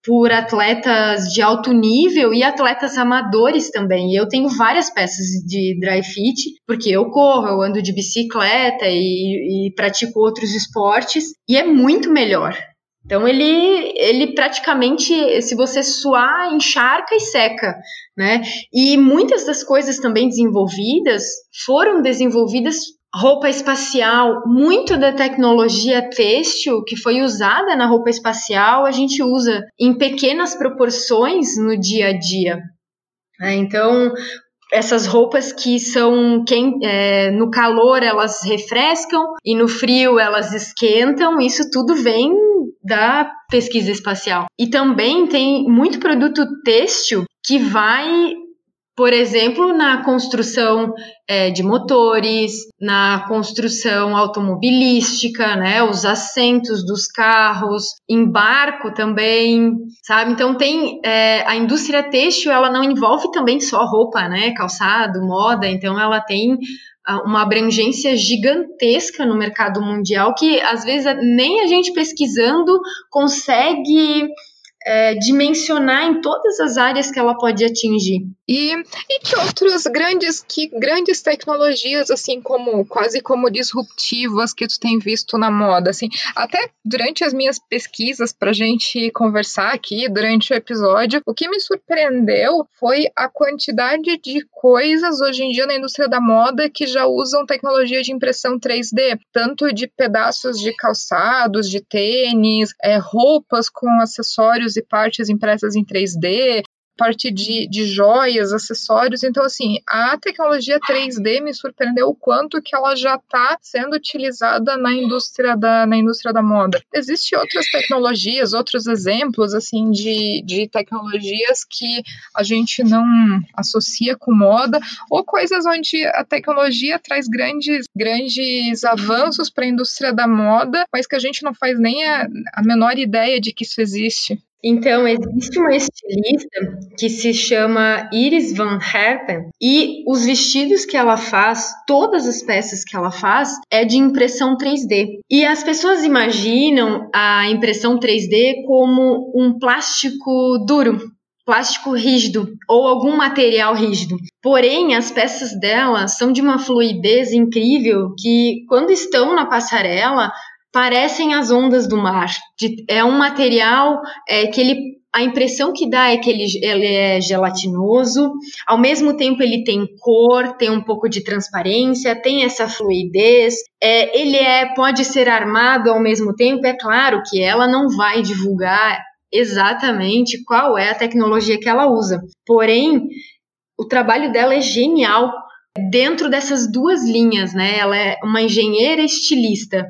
por atletas de alto nível e atletas amadores também. Eu tenho várias peças de dry fit, porque eu corro, eu ando de bicicleta e, e pratico outros esportes, e é muito melhor. Então ele, ele praticamente, se você suar, encharca e seca, né? E muitas das coisas também desenvolvidas foram desenvolvidas roupa espacial, muito da tecnologia têxtil que foi usada na roupa espacial, a gente usa em pequenas proporções no dia a dia. É, então, essas roupas que são quem é, no calor elas refrescam e no frio elas esquentam. Isso tudo vem da pesquisa espacial. E também tem muito produto têxtil que vai por exemplo, na construção é, de motores, na construção automobilística, né, os assentos dos carros, em barco também, sabe? Então tem é, a indústria têxtil, ela não envolve também só roupa, né, calçado, moda. Então ela tem ah, uma abrangência gigantesca no mercado mundial que às vezes nem a gente pesquisando consegue é, dimensionar em todas as áreas que ela pode atingir. E, e que outros grandes, que grandes tecnologias, assim, como quase como disruptivas que tu tem visto na moda, assim, até durante as minhas pesquisas para gente conversar aqui durante o episódio, o que me surpreendeu foi a quantidade de coisas hoje em dia na indústria da moda que já usam tecnologia de impressão 3D, tanto de pedaços de calçados, de tênis, é, roupas com acessórios e partes impressas em 3D, parte de, de joias, acessórios. Então, assim, a tecnologia 3D me surpreendeu o quanto que ela já está sendo utilizada na indústria da, na indústria da moda. Existem outras tecnologias, outros exemplos, assim, de, de tecnologias que a gente não associa com moda, ou coisas onde a tecnologia traz grandes, grandes avanços para a indústria da moda, mas que a gente não faz nem a, a menor ideia de que isso existe. Então, existe uma estilista que se chama Iris Van Herpen e os vestidos que ela faz, todas as peças que ela faz, é de impressão 3D. E as pessoas imaginam a impressão 3D como um plástico duro, plástico rígido ou algum material rígido. Porém, as peças dela são de uma fluidez incrível que, quando estão na passarela, parecem as ondas do mar. De, é um material é, que ele a impressão que dá é que ele, ele, é gelatinoso, ao mesmo tempo ele tem cor, tem um pouco de transparência, tem essa fluidez, é, ele é, pode ser armado ao mesmo tempo, é claro que ela não vai divulgar exatamente qual é a tecnologia que ela usa. Porém, o trabalho dela é genial dentro dessas duas linhas, né? Ela é uma engenheira estilista?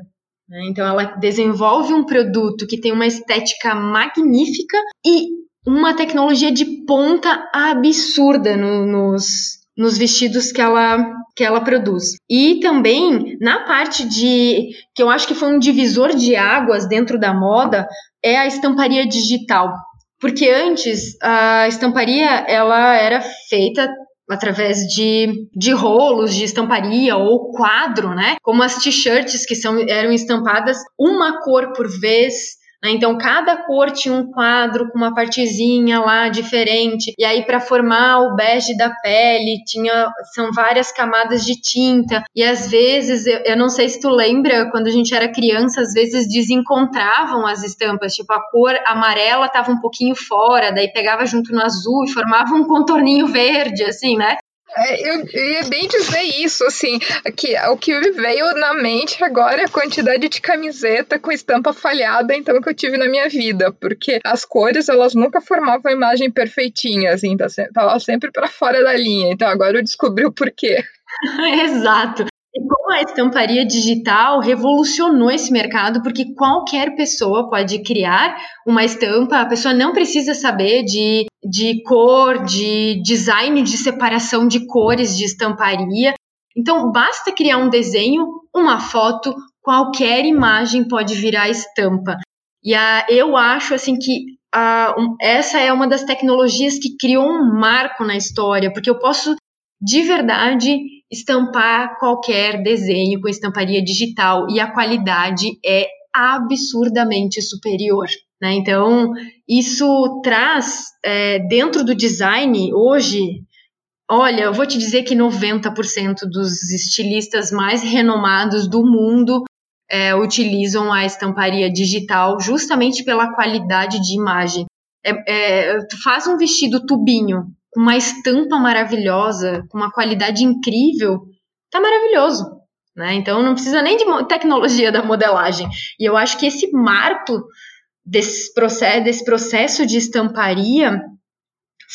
Então, ela desenvolve um produto que tem uma estética magnífica e uma tecnologia de ponta absurda no, nos, nos vestidos que ela, que ela produz. E também na parte de que eu acho que foi um divisor de águas dentro da moda é a estamparia digital. Porque antes a estamparia ela era feita através de, de rolos de estamparia ou quadro, né? Como as t-shirts que são, eram estampadas uma cor por vez? Então, cada cor tinha um quadro com uma partezinha lá diferente. E aí, para formar o bege da pele, tinha são várias camadas de tinta. E às vezes, eu, eu não sei se tu lembra, quando a gente era criança, às vezes desencontravam as estampas. Tipo, a cor amarela estava um pouquinho fora, daí pegava junto no azul e formava um contorninho verde, assim, né? É, eu, eu ia bem dizer isso, assim, que o que me veio na mente agora é a quantidade de camiseta com estampa falhada, então, que eu tive na minha vida, porque as cores, elas nunca formavam a imagem perfeitinha, assim, tá, tava sempre para fora da linha, então agora eu descobri o porquê. Exato. E como a estamparia digital revolucionou esse mercado, porque qualquer pessoa pode criar uma estampa, a pessoa não precisa saber de, de cor, de design de separação de cores de estamparia. Então, basta criar um desenho, uma foto, qualquer imagem pode virar estampa. E a, eu acho assim que a, um, essa é uma das tecnologias que criou um marco na história, porque eu posso de verdade estampar qualquer desenho com estamparia digital e a qualidade é absurdamente superior. Né? Então, isso traz é, dentro do design hoje. Olha, eu vou te dizer que 90% dos estilistas mais renomados do mundo é, utilizam a estamparia digital justamente pela qualidade de imagem. É, é, tu faz um vestido tubinho com uma estampa maravilhosa, com uma qualidade incrível, tá maravilhoso. Né? Então não precisa nem de tecnologia da modelagem. E eu acho que esse marco desse processo, desse processo de estamparia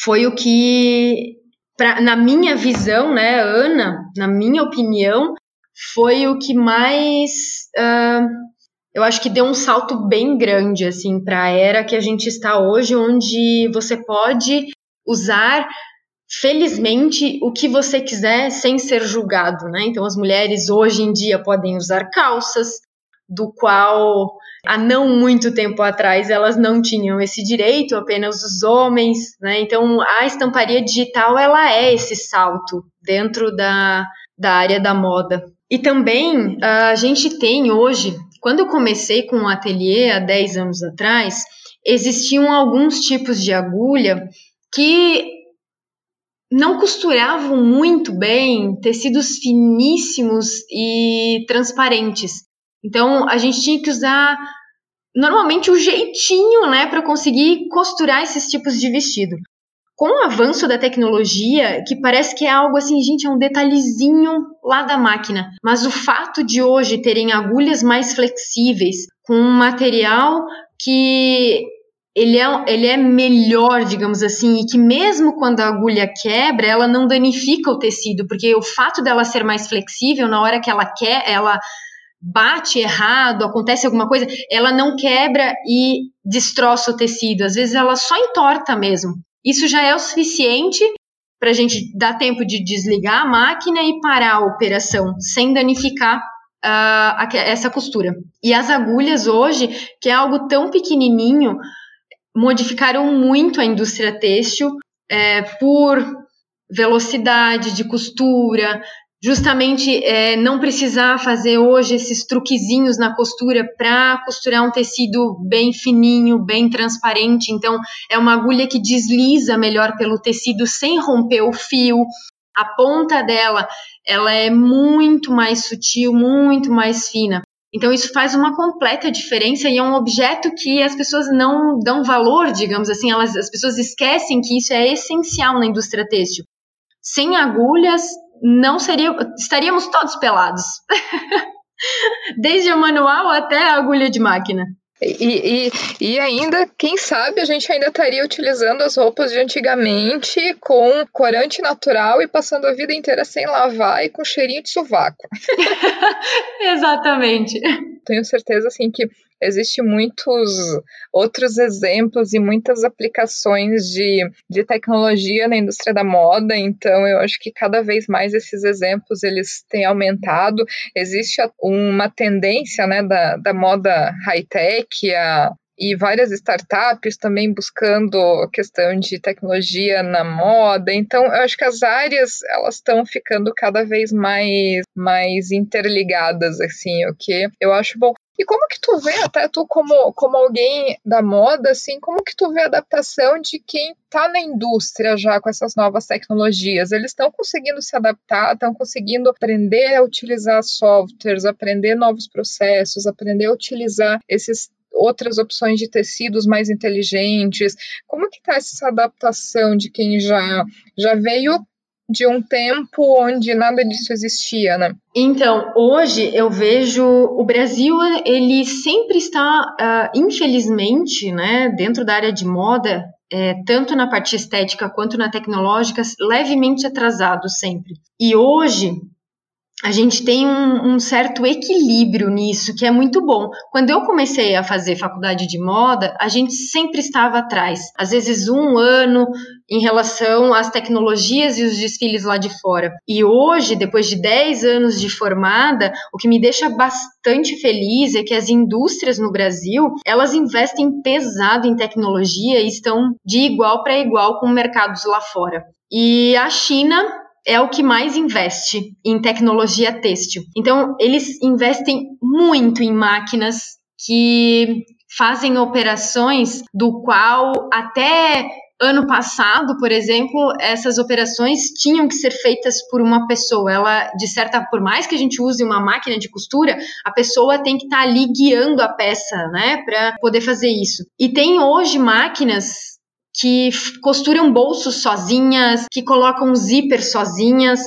foi o que pra, na minha visão, né, Ana, na minha opinião, foi o que mais uh, eu acho que deu um salto bem grande assim para a era que a gente está hoje, onde você pode usar felizmente o que você quiser sem ser julgado, né? Então as mulheres hoje em dia podem usar calças, do qual há não muito tempo atrás elas não tinham esse direito, apenas os homens, né? Então a estamparia digital ela é esse salto dentro da, da área da moda. E também a gente tem hoje, quando eu comecei com o ateliê há 10 anos atrás, existiam alguns tipos de agulha que não costuravam muito bem tecidos finíssimos e transparentes. Então a gente tinha que usar normalmente o jeitinho, né, para conseguir costurar esses tipos de vestido com o avanço da tecnologia, que parece que é algo assim, gente, é um detalhezinho lá da máquina, mas o fato de hoje terem agulhas mais flexíveis, com um material que ele é, ele é melhor, digamos assim, e que mesmo quando a agulha quebra, ela não danifica o tecido, porque o fato dela ser mais flexível, na hora que ela quer, ela bate errado, acontece alguma coisa, ela não quebra e destroça o tecido. Às vezes ela só entorta mesmo. Isso já é o suficiente para a gente dar tempo de desligar a máquina e parar a operação sem danificar uh, essa costura. E as agulhas hoje, que é algo tão pequenininho, modificaram muito a indústria têxtil é, por velocidade de costura, justamente é, não precisar fazer hoje esses truquezinhos na costura para costurar um tecido bem fininho, bem transparente. Então, é uma agulha que desliza melhor pelo tecido sem romper o fio. A ponta dela, ela é muito mais sutil, muito mais fina. Então, isso faz uma completa diferença e é um objeto que as pessoas não dão valor, digamos assim, elas, as pessoas esquecem que isso é essencial na indústria têxtil. Sem agulhas, não seria, estaríamos todos pelados. Desde o manual até a agulha de máquina. E, e, e ainda, quem sabe, a gente ainda estaria utilizando as roupas de antigamente com corante natural e passando a vida inteira sem lavar e com cheirinho de sovaco. Exatamente. Tenho certeza, assim, que Existem muitos outros exemplos e muitas aplicações de, de tecnologia na indústria da moda, então eu acho que cada vez mais esses exemplos eles têm aumentado. Existe uma tendência né, da, da moda high-tech a e várias startups também buscando a questão de tecnologia na moda. Então, eu acho que as áreas elas estão ficando cada vez mais mais interligadas assim, o que eu acho bom. E como que tu vê, até tu como, como alguém da moda, assim, como que tu vê a adaptação de quem está na indústria já com essas novas tecnologias? Eles estão conseguindo se adaptar, estão conseguindo aprender a utilizar softwares, aprender novos processos, aprender a utilizar esses outras opções de tecidos mais inteligentes. Como que está essa adaptação de quem já já veio de um tempo onde nada disso existia, né? Então, hoje eu vejo o Brasil, ele sempre está, uh, infelizmente, né, dentro da área de moda, é, tanto na parte estética quanto na tecnológica, levemente atrasado sempre. E hoje a gente tem um, um, certo equilíbrio nisso, que é muito bom. Quando eu comecei a fazer faculdade de moda, a gente sempre estava atrás, às vezes um ano em relação às tecnologias e os desfiles lá de fora. E hoje, depois de 10 anos de formada, o que me deixa bastante feliz é que as indústrias no Brasil, elas investem pesado em tecnologia e estão de igual para igual com mercados lá fora. E a China é o que mais investe em tecnologia têxtil. Então, eles investem muito em máquinas que fazem operações do qual até ano passado, por exemplo, essas operações tinham que ser feitas por uma pessoa. Ela, de certa, por mais que a gente use uma máquina de costura, a pessoa tem que estar tá ali guiando a peça, né, para poder fazer isso. E tem hoje máquinas que costuram bolsos sozinhas, que colocam zíper sozinhas.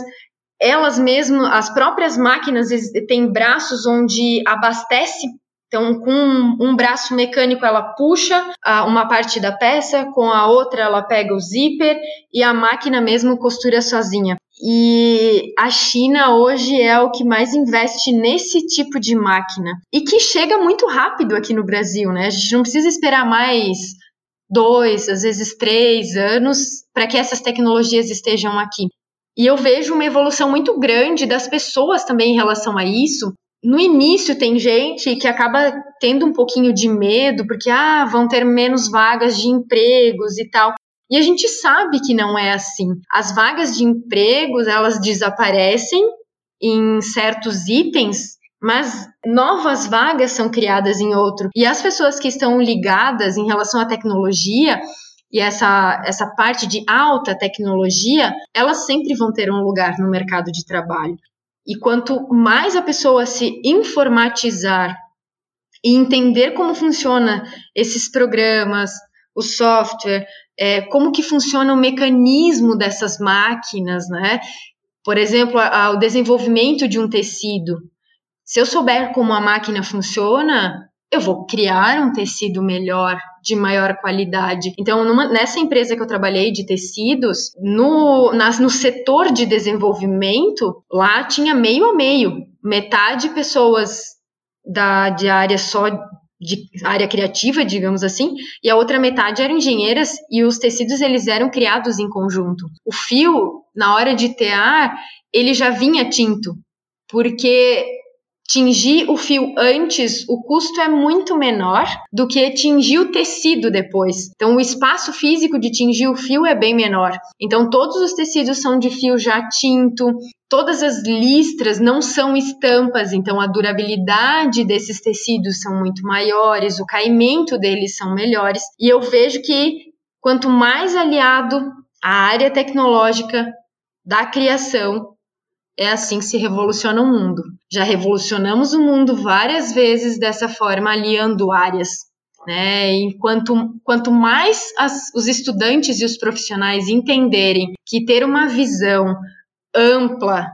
Elas mesmas, as próprias máquinas têm braços onde abastece Então, com um braço mecânico, ela puxa uma parte da peça, com a outra, ela pega o zíper e a máquina mesmo costura sozinha. E a China hoje é o que mais investe nesse tipo de máquina e que chega muito rápido aqui no Brasil, né? A gente não precisa esperar mais dois, às vezes três anos para que essas tecnologias estejam aqui. E eu vejo uma evolução muito grande das pessoas também em relação a isso. No início tem gente que acaba tendo um pouquinho de medo, porque ah, vão ter menos vagas de empregos e tal. E a gente sabe que não é assim. As vagas de empregos, elas desaparecem em certos itens, mas novas vagas são criadas em outro. E as pessoas que estão ligadas em relação à tecnologia, e essa, essa parte de alta tecnologia, elas sempre vão ter um lugar no mercado de trabalho. E quanto mais a pessoa se informatizar e entender como funciona esses programas, o software, é, como que funciona o mecanismo dessas máquinas, né? Por exemplo, a, a, o desenvolvimento de um tecido. Se eu souber como a máquina funciona, eu vou criar um tecido melhor, de maior qualidade. Então, numa, nessa empresa que eu trabalhei de tecidos, no, nas, no setor de desenvolvimento, lá tinha meio a meio. Metade pessoas da, de área só de área criativa, digamos assim, e a outra metade eram engenheiras e os tecidos eles eram criados em conjunto. O fio, na hora de tear, ele já vinha tinto, porque tingir o fio antes, o custo é muito menor do que tingir o tecido depois. Então, o espaço físico de tingir o fio é bem menor. Então, todos os tecidos são de fio já tinto, todas as listras não são estampas, então a durabilidade desses tecidos são muito maiores, o caimento deles são melhores. E eu vejo que quanto mais aliado à área tecnológica da criação, é assim que se revoluciona o mundo. Já revolucionamos o mundo várias vezes dessa forma, aliando áreas. Né? Enquanto quanto mais as, os estudantes e os profissionais entenderem que ter uma visão ampla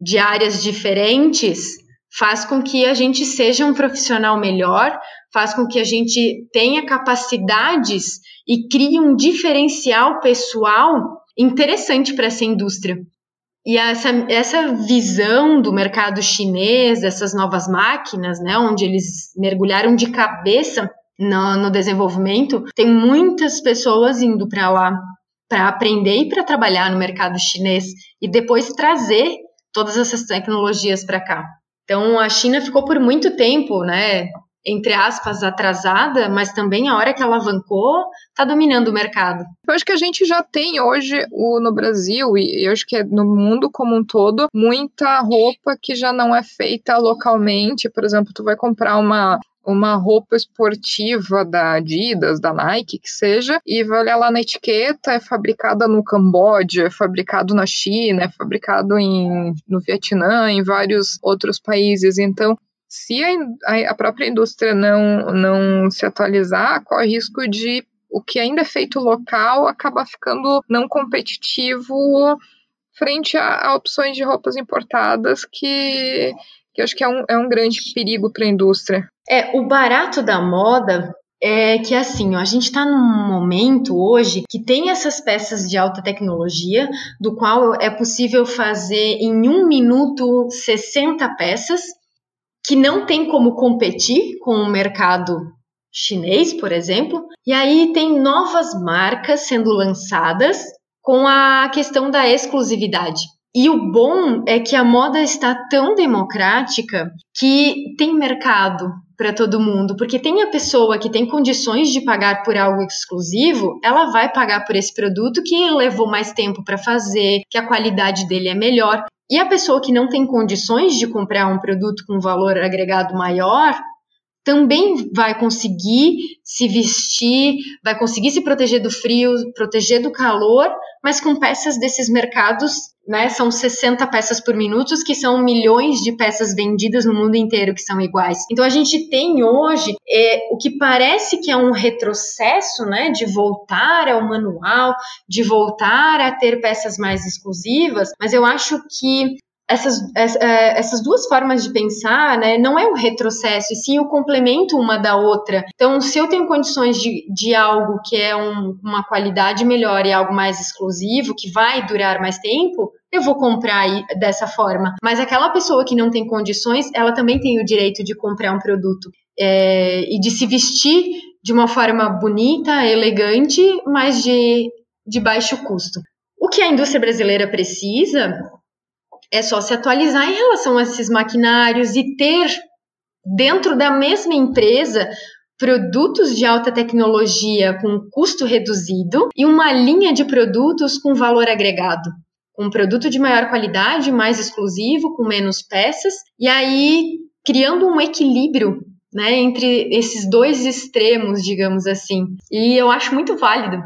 de áreas diferentes faz com que a gente seja um profissional melhor, faz com que a gente tenha capacidades e crie um diferencial pessoal interessante para essa indústria. E essa, essa visão do mercado chinês, dessas novas máquinas, né, onde eles mergulharam de cabeça no, no desenvolvimento, tem muitas pessoas indo para lá para aprender e para trabalhar no mercado chinês e depois trazer todas essas tecnologias para cá. Então a China ficou por muito tempo, né, entre aspas, atrasada, mas também a hora que ela alavancou, está dominando o mercado. Eu acho que a gente já tem hoje o, no Brasil, e eu acho que é no mundo como um todo, muita roupa que já não é feita localmente. Por exemplo, tu vai comprar uma, uma roupa esportiva da Adidas, da Nike, que seja, e vai olhar lá na etiqueta, é fabricada no Camboja, é fabricado na China, é fabricado em, no Vietnã, em vários outros países. Então, se a, a própria indústria não, não se atualizar, corre risco de o que ainda é feito local acabar ficando não competitivo frente a, a opções de roupas importadas que, que acho que é um, é um grande perigo para a indústria. É, o barato da moda é que assim, a gente está num momento hoje que tem essas peças de alta tecnologia, do qual é possível fazer em um minuto 60 peças, que não tem como competir com o mercado chinês, por exemplo, e aí tem novas marcas sendo lançadas com a questão da exclusividade. E o bom é que a moda está tão democrática que tem mercado para todo mundo, porque tem a pessoa que tem condições de pagar por algo exclusivo, ela vai pagar por esse produto que levou mais tempo para fazer, que a qualidade dele é melhor. E a pessoa que não tem condições de comprar um produto com valor agregado maior, também vai conseguir se vestir, vai conseguir se proteger do frio, proteger do calor, mas com peças desses mercados, né? São 60 peças por minuto, que são milhões de peças vendidas no mundo inteiro que são iguais. Então a gente tem hoje é, o que parece que é um retrocesso, né? De voltar ao manual, de voltar a ter peças mais exclusivas, mas eu acho que essas, é, essas duas formas de pensar, né, não é o retrocesso, e sim o complemento uma da outra. Então, se eu tenho condições de, de algo que é um, uma qualidade melhor e algo mais exclusivo, que vai durar mais tempo, eu vou comprar dessa forma. Mas aquela pessoa que não tem condições, ela também tem o direito de comprar um produto é, e de se vestir de uma forma bonita, elegante, mas de, de baixo custo. O que a indústria brasileira precisa é só se atualizar em relação a esses maquinários e ter dentro da mesma empresa produtos de alta tecnologia com custo reduzido e uma linha de produtos com valor agregado. Um produto de maior qualidade, mais exclusivo, com menos peças, e aí criando um equilíbrio né, entre esses dois extremos, digamos assim. E eu acho muito válido,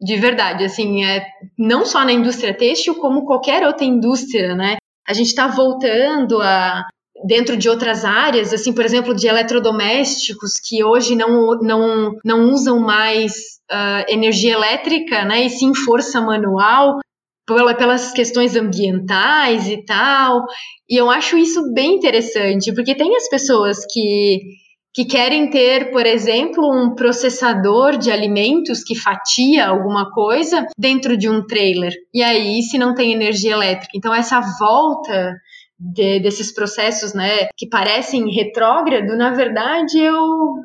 de verdade, assim, é, não só na indústria têxtil, como qualquer outra indústria, né? A gente está voltando a dentro de outras áreas, assim, por exemplo, de eletrodomésticos que hoje não, não, não usam mais uh, energia elétrica, né, e sim força manual, pelas questões ambientais e tal. E eu acho isso bem interessante, porque tem as pessoas que que querem ter, por exemplo, um processador de alimentos que fatia alguma coisa dentro de um trailer. E aí, se não tem energia elétrica. Então, essa volta de, desses processos, né, que parecem retrógrado, na verdade, eu,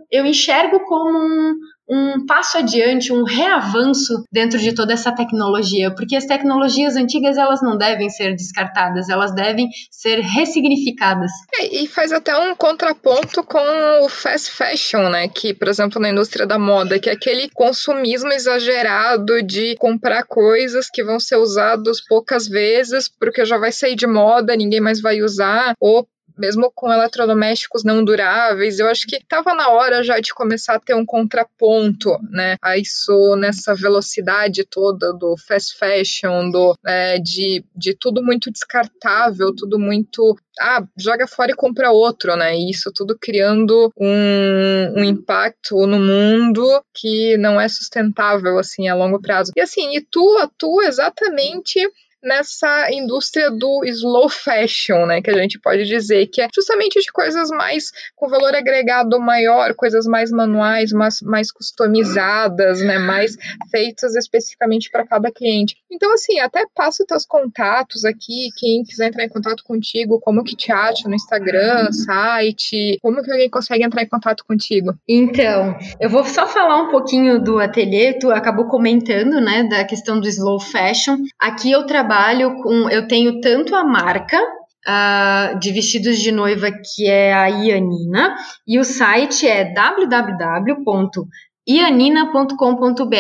eu enxergo como um, um passo adiante, um reavanço dentro de toda essa tecnologia, porque as tecnologias antigas elas não devem ser descartadas, elas devem ser ressignificadas. É, e faz até um contraponto com o fast fashion, né? Que, por exemplo, na indústria da moda, que é aquele consumismo exagerado de comprar coisas que vão ser usadas poucas vezes, porque já vai sair de moda, ninguém mais vai usar, ou mesmo com eletrodomésticos não duráveis, eu acho que estava na hora já de começar a ter um contraponto, né, a isso nessa velocidade toda do fast fashion, do, é, de, de tudo muito descartável, tudo muito ah, joga fora e compra outro, né? Isso tudo criando um, um impacto no mundo que não é sustentável, assim, a longo prazo. E assim, e tu atua exatamente nessa indústria do slow fashion, né, que a gente pode dizer que é justamente de coisas mais com valor agregado maior, coisas mais manuais, mais, mais customizadas, né, mais feitas especificamente para cada cliente. Então, assim, até passa os teus contatos aqui, quem quiser entrar em contato contigo, como que te acha no Instagram, site, como que alguém consegue entrar em contato contigo? Então, eu vou só falar um pouquinho do ateliê, tu acabou comentando, né, da questão do slow fashion. Aqui eu trabalho trabalho com. Eu tenho tanto a marca uh, de vestidos de noiva, que é a Ianina, e o site é www.ianina.com.br.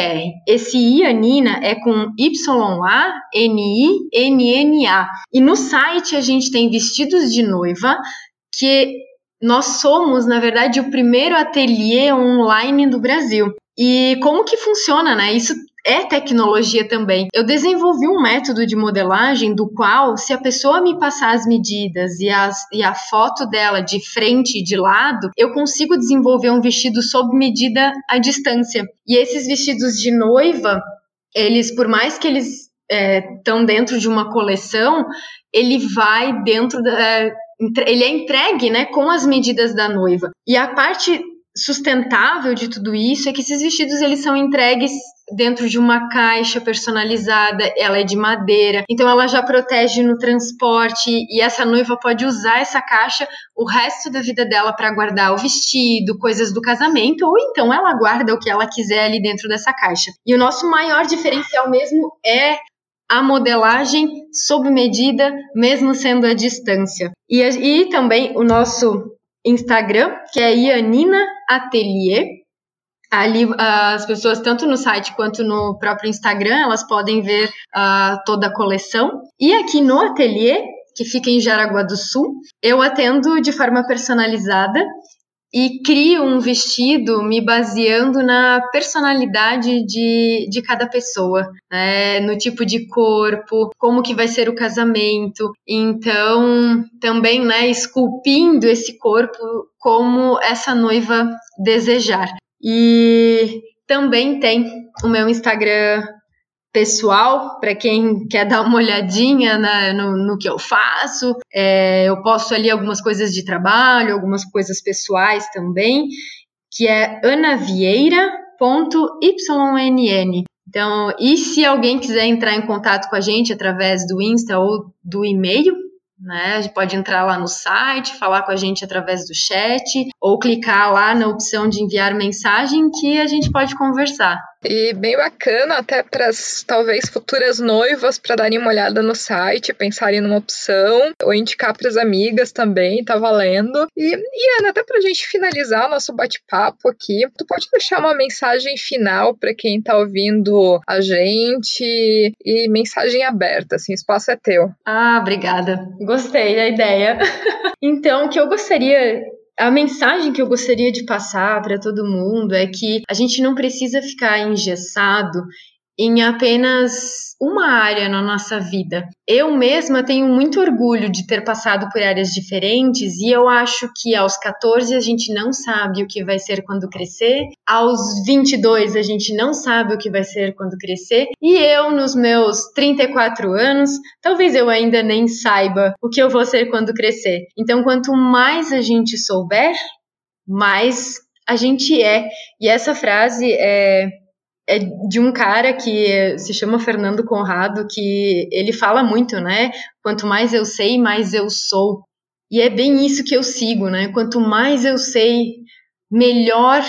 Esse Ianina é com Y-A-N-I-N-N-A. E no site a gente tem vestidos de noiva que nós somos, na verdade, o primeiro ateliê online do Brasil. E como que funciona, né? Isso é tecnologia também. Eu desenvolvi um método de modelagem do qual, se a pessoa me passar as medidas e, as, e a foto dela de frente e de lado, eu consigo desenvolver um vestido sob medida à distância. E esses vestidos de noiva, eles, por mais que eles estão é, dentro de uma coleção, ele vai dentro da. É, ele é entregue né, com as medidas da noiva. E a parte sustentável de tudo isso é que esses vestidos eles são entregues dentro de uma caixa personalizada, ela é de madeira, então ela já protege no transporte e essa noiva pode usar essa caixa o resto da vida dela para guardar o vestido, coisas do casamento, ou então ela guarda o que ela quiser ali dentro dessa caixa. E o nosso maior diferencial mesmo é a modelagem sob medida, mesmo sendo à distância. E, e também o nosso Instagram, que é Ianina Atelier. Ali as pessoas, tanto no site quanto no próprio Instagram, elas podem ver uh, toda a coleção. E aqui no ateliê, que fica em Jaraguá do Sul, eu atendo de forma personalizada e crio um vestido me baseando na personalidade de, de cada pessoa, né? no tipo de corpo, como que vai ser o casamento. Então, também, né, esculpindo esse corpo como essa noiva desejar. E também tem o meu Instagram pessoal, para quem quer dar uma olhadinha na, no, no, que eu faço. É, eu posto ali algumas coisas de trabalho, algumas coisas pessoais também, que é anavieira.ynn. Então, e se alguém quiser entrar em contato com a gente através do Insta ou do e-mail, né? Pode entrar lá no site, falar com a gente através do chat, ou clicar lá na opção de enviar mensagem que a gente pode conversar. E bem bacana até para as talvez futuras noivas para darem uma olhada no site, pensarem numa opção, ou indicar para as amigas também, tá valendo. E, e Ana, até para a gente finalizar o nosso bate-papo aqui, tu pode deixar uma mensagem final para quem está ouvindo a gente e mensagem aberta, assim, o espaço é teu. Ah, obrigada. Gostei da ideia. então, o que eu gostaria a mensagem que eu gostaria de passar para todo mundo é que a gente não precisa ficar engessado em apenas uma área na nossa vida. Eu mesma tenho muito orgulho de ter passado por áreas diferentes e eu acho que aos 14 a gente não sabe o que vai ser quando crescer, aos 22 a gente não sabe o que vai ser quando crescer, e eu nos meus 34 anos, talvez eu ainda nem saiba o que eu vou ser quando crescer. Então, quanto mais a gente souber, mais a gente é. E essa frase é é de um cara que se chama Fernando Conrado, que ele fala muito, né? Quanto mais eu sei, mais eu sou. E é bem isso que eu sigo, né? Quanto mais eu sei, melhor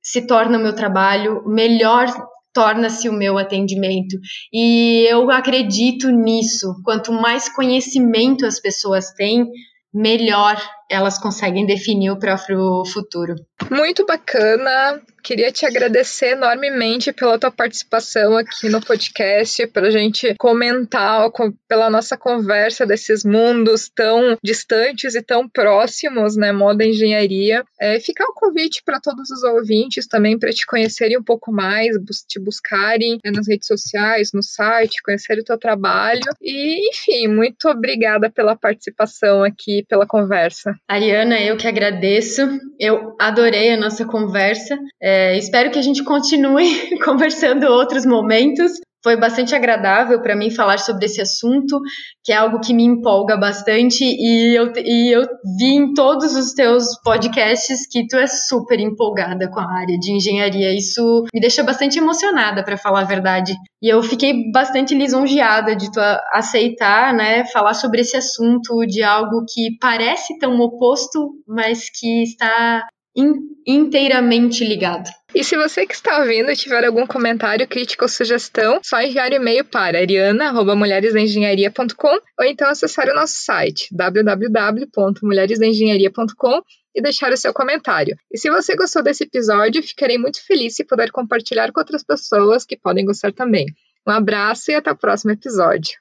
se torna o meu trabalho, melhor torna-se o meu atendimento. E eu acredito nisso. Quanto mais conhecimento as pessoas têm, melhor elas conseguem definir o próprio futuro. Muito bacana. Queria te agradecer enormemente pela tua participação aqui no podcast, para a gente comentar pela nossa conversa desses mundos tão distantes e tão próximos, né? Moda e engenharia. É, ficar um convite para todos os ouvintes também para te conhecerem um pouco mais, te buscarem né, nas redes sociais, no site, conhecerem o teu trabalho. E, enfim, muito obrigada pela participação aqui, pela conversa. Ariana, eu que agradeço. Eu adorei a nossa conversa. É, espero que a gente continue conversando outros momentos. Foi bastante agradável para mim falar sobre esse assunto, que é algo que me empolga bastante, e eu, e eu vi em todos os teus podcasts que tu é super empolgada com a área de engenharia. Isso me deixa bastante emocionada, para falar a verdade. E eu fiquei bastante lisonjeada de tu aceitar, né, falar sobre esse assunto, de algo que parece tão oposto, mas que está inteiramente ligado. E se você que está ouvindo tiver algum comentário, crítica ou sugestão, só enviar e-mail para ariana.mulheresengenharia.com ou então acessar o nosso site www.mulheresengenharia.com e deixar o seu comentário. E se você gostou desse episódio, ficarei muito feliz se puder compartilhar com outras pessoas que podem gostar também. Um abraço e até o próximo episódio.